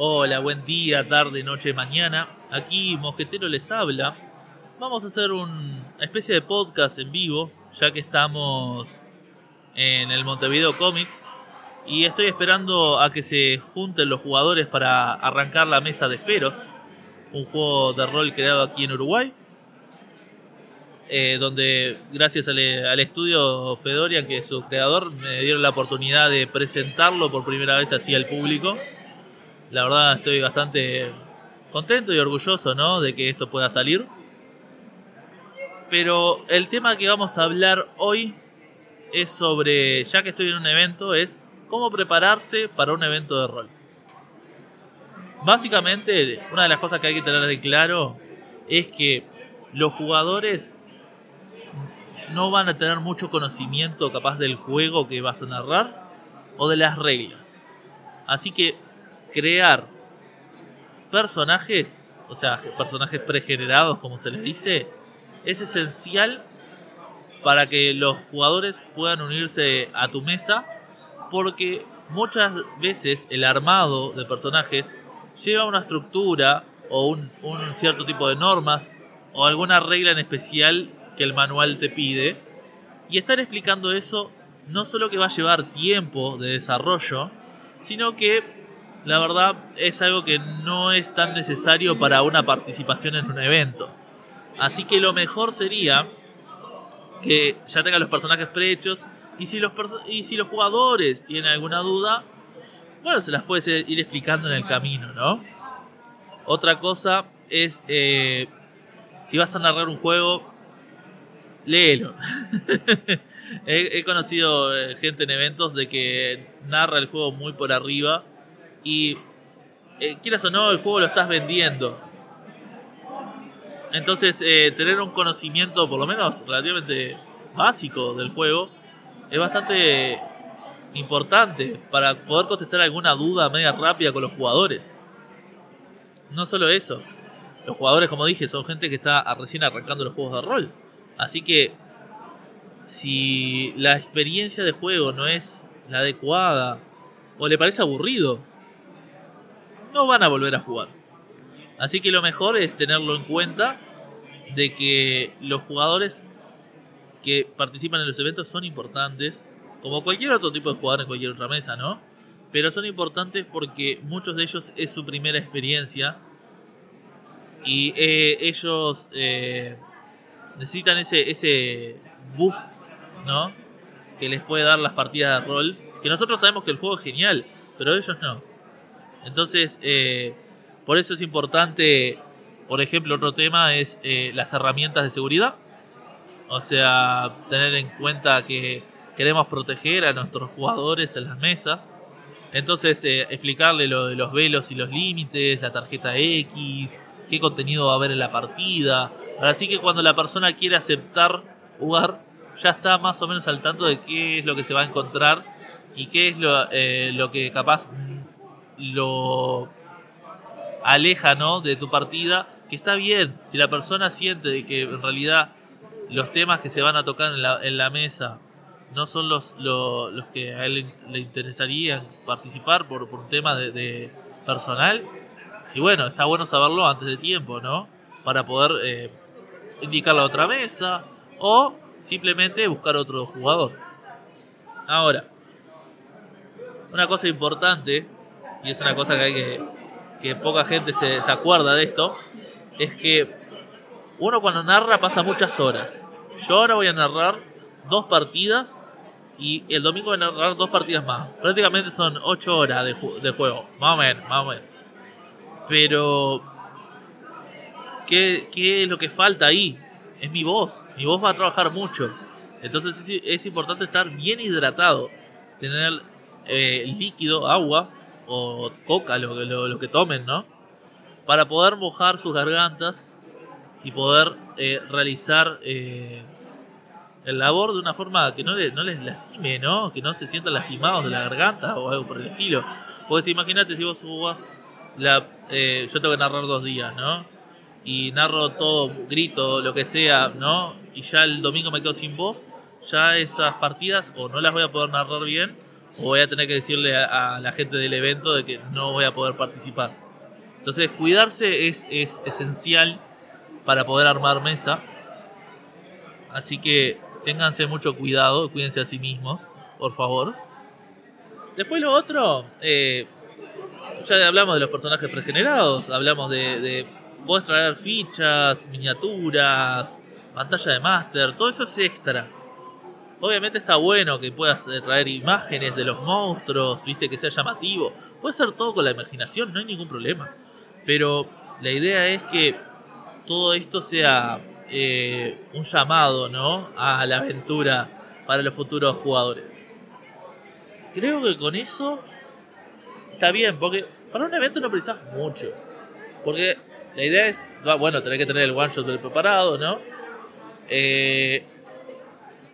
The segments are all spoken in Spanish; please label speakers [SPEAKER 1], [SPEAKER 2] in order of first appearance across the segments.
[SPEAKER 1] Hola, buen día, tarde, noche, mañana. Aquí Mosquetero les habla. Vamos a hacer una especie de podcast en vivo, ya que estamos en el Montevideo Comics. Y estoy esperando a que se junten los jugadores para arrancar la mesa de Feros, un juego de rol creado aquí en Uruguay. Eh, donde gracias al, al, estudio Fedorian, que es su creador, me dieron la oportunidad de presentarlo por primera vez así al público. La verdad estoy bastante contento y orgulloso ¿no? de que esto pueda salir. Pero el tema que vamos a hablar hoy es sobre, ya que estoy en un evento, es cómo prepararse para un evento de rol. Básicamente, una de las cosas que hay que tener de claro es que los jugadores no van a tener mucho conocimiento capaz del juego que vas a narrar o de las reglas. Así que crear personajes, o sea, personajes pregenerados, como se les dice, es esencial para que los jugadores puedan unirse a tu mesa, porque muchas veces el armado de personajes lleva una estructura o un, un cierto tipo de normas o alguna regla en especial que el manual te pide. Y estar explicando eso no solo que va a llevar tiempo de desarrollo, sino que la verdad es algo que no es tan necesario para una participación en un evento. Así que lo mejor sería que ya tengan los personajes prehechos y si los, y si los jugadores tienen alguna duda, bueno, se las puedes ir explicando en el camino, ¿no? Otra cosa es, eh, si vas a narrar un juego, léelo. he, he, conocido eh, gente en eventos de que narra el juego muy por arriba y eh, quieras o no, el juego lo estás vendiendo. Entonces, eh, tener un conocimiento, por lo menos relativamente básico del juego, es bastante importante para poder contestar alguna duda media rápida con los jugadores. No solo eso, los jugadores, como dije, son gente que está recién arrancando los juegos de rol. Así que, si la experiencia de juego no es la adecuada o le parece aburrido, no van a volver a jugar. Así que lo mejor es tenerlo en cuenta de que los jugadores que participan en los eventos son importantes, como cualquier otro tipo de jugador en cualquier otra mesa, ¿no? Pero son importantes porque muchos de ellos es su primera experiencia y eh, ellos eh, necesitan ese, ese boost, ¿no? Que les puede dar las partidas de rol. Que nosotros sabemos que el juego es genial, pero ellos no. Entonces, eh, por eso es importante, por ejemplo, otro tema es eh, las herramientas de seguridad. O sea, tener en cuenta que queremos proteger a nuestros jugadores en las mesas. Entonces, eh, explicarle lo de los velos y los límites, la tarjeta X, qué contenido va a haber en la partida. Así que cuando la persona quiere aceptar jugar, ya está más o menos al tanto de qué es lo que se va a encontrar y qué es lo, lo que capaz lo aleja ¿no? de tu partida, que está bien, si la persona siente de que en realidad los temas que se van a tocar en la, en la mesa no son los, los, que a él le interesarían participar por, por un tema de, personal, y bueno, está bueno saberlo antes de tiempo, ¿no? Para poder eh, indicar la otra mesa o simplemente buscar otro jugador. Ahora, una cosa importante y es una cosa que hay que, que poca gente se, se acuerda de esto, es que uno cuando narra pasa muchas horas. Yo ahora voy a narrar dos partidas y el domingo voy a narrar dos partidas más. Prácticamente son ocho horas de, de juego, más o menos, más o menos. Pero, ¿qué, ¿qué, es lo que falta ahí? Es mi voz. Mi voz va a trabajar mucho. Entonces es, importante estar bien hidratado. Tener eh, líquido, agua, o coca, lo, que tomen, ¿no? Para poder mojar sus gargantas y poder eh, realizar eh, el labor de una forma que no, no les lastime, ¿no? Que no se sientan lastimados de la garganta o algo por el estilo. Porque si imagínate si vos jugás la... Eh, yo tengo que narrar dos días, ¿no? Y narro todo, grito, lo que sea, ¿no? Y ya el domingo me quedo sin voz, ya esas partidas o no las voy a poder narrar bien o voy a tener que decirle a, la gente del evento de que no voy a poder participar. Entonces, cuidarse es, es esencial para poder armar mesa. Así que ténganse mucho cuidado, cuídense a sí mismos, por favor. Después lo otro, eh, ya hablamos de los personajes pregenerados, hablamos de, de podés traer fichas, miniaturas, pantalla de máster, todo eso es extra. Obviamente está bueno que puedas eh, traer imágenes de los monstruos, viste, que sea llamativo. Puede ser todo con la imaginación, no hay ningún problema. Pero la idea es que todo esto sea eh, un llamado, ¿no? A la aventura para los futuros jugadores. Creo que con eso está bien, porque para un evento no precisas mucho. Porque la idea es, bueno, tener que tener el one shot preparado, ¿no? Eh,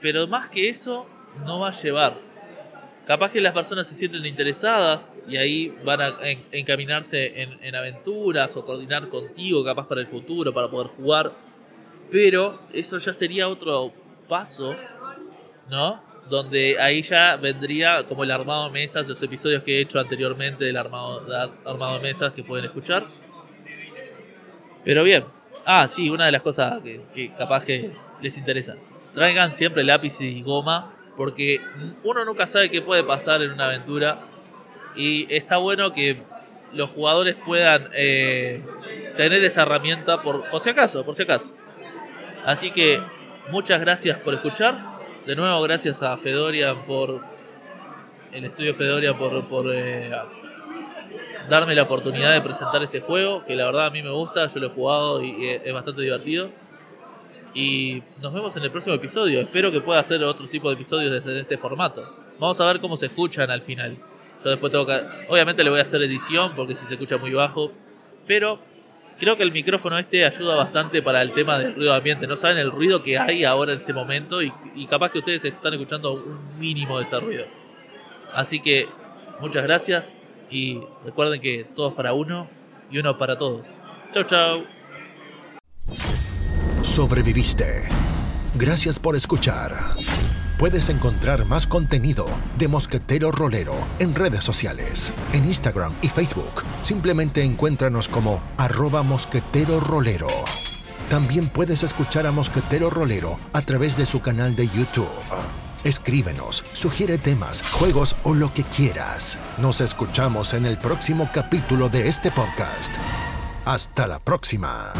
[SPEAKER 1] pero más que eso, no va a llevar. Capaz que las personas se sienten interesadas y ahí van a encaminarse en, en aventuras o coordinar contigo, capaz para el futuro, para poder jugar. Pero eso ya sería otro paso, ¿no? Donde ahí ya vendría como el armado de mesas, los episodios que he hecho anteriormente del armado, armado de mesas que pueden escuchar. Pero bien. Ah, sí, una de las cosas que, capaz que les interesa. Traigan siempre lápiz y goma, porque uno nunca sabe qué puede pasar en una aventura. Y está bueno que los jugadores puedan eh, tener esa herramienta por, por si acaso, por si acaso. Así que muchas gracias por escuchar. De nuevo, gracias a Fedoria por. El estudio Fedoria por, por eh, darme la oportunidad de presentar este juego, que la verdad a mí me gusta, yo lo he jugado y es bastante divertido. Y nos vemos en el próximo episodio. Espero que pueda hacer otro tipo de episodios desde este formato. Vamos a ver cómo se escuchan al final. Yo después tengo. Obviamente le voy a hacer edición porque si se escucha muy bajo. Pero creo que el micrófono este ayuda bastante para el tema del ruido ambiente. No saben el ruido que hay ahora en este momento y, y capaz que ustedes están escuchando un mínimo de ese ruido. Así que muchas gracias y recuerden que todos para uno y uno para todos. Chau, chau.
[SPEAKER 2] Sobreviviste. Gracias por escuchar. Puedes encontrar más contenido de Mosquetero Rolero en redes sociales, en Instagram y Facebook. Simplemente encuéntranos como arroba mosquetero rolero. También puedes escuchar a Mosquetero Rolero a través de su canal de YouTube. Escríbenos, sugiere temas, juegos o lo que quieras. Nos escuchamos en el próximo capítulo de este podcast. Hasta la próxima.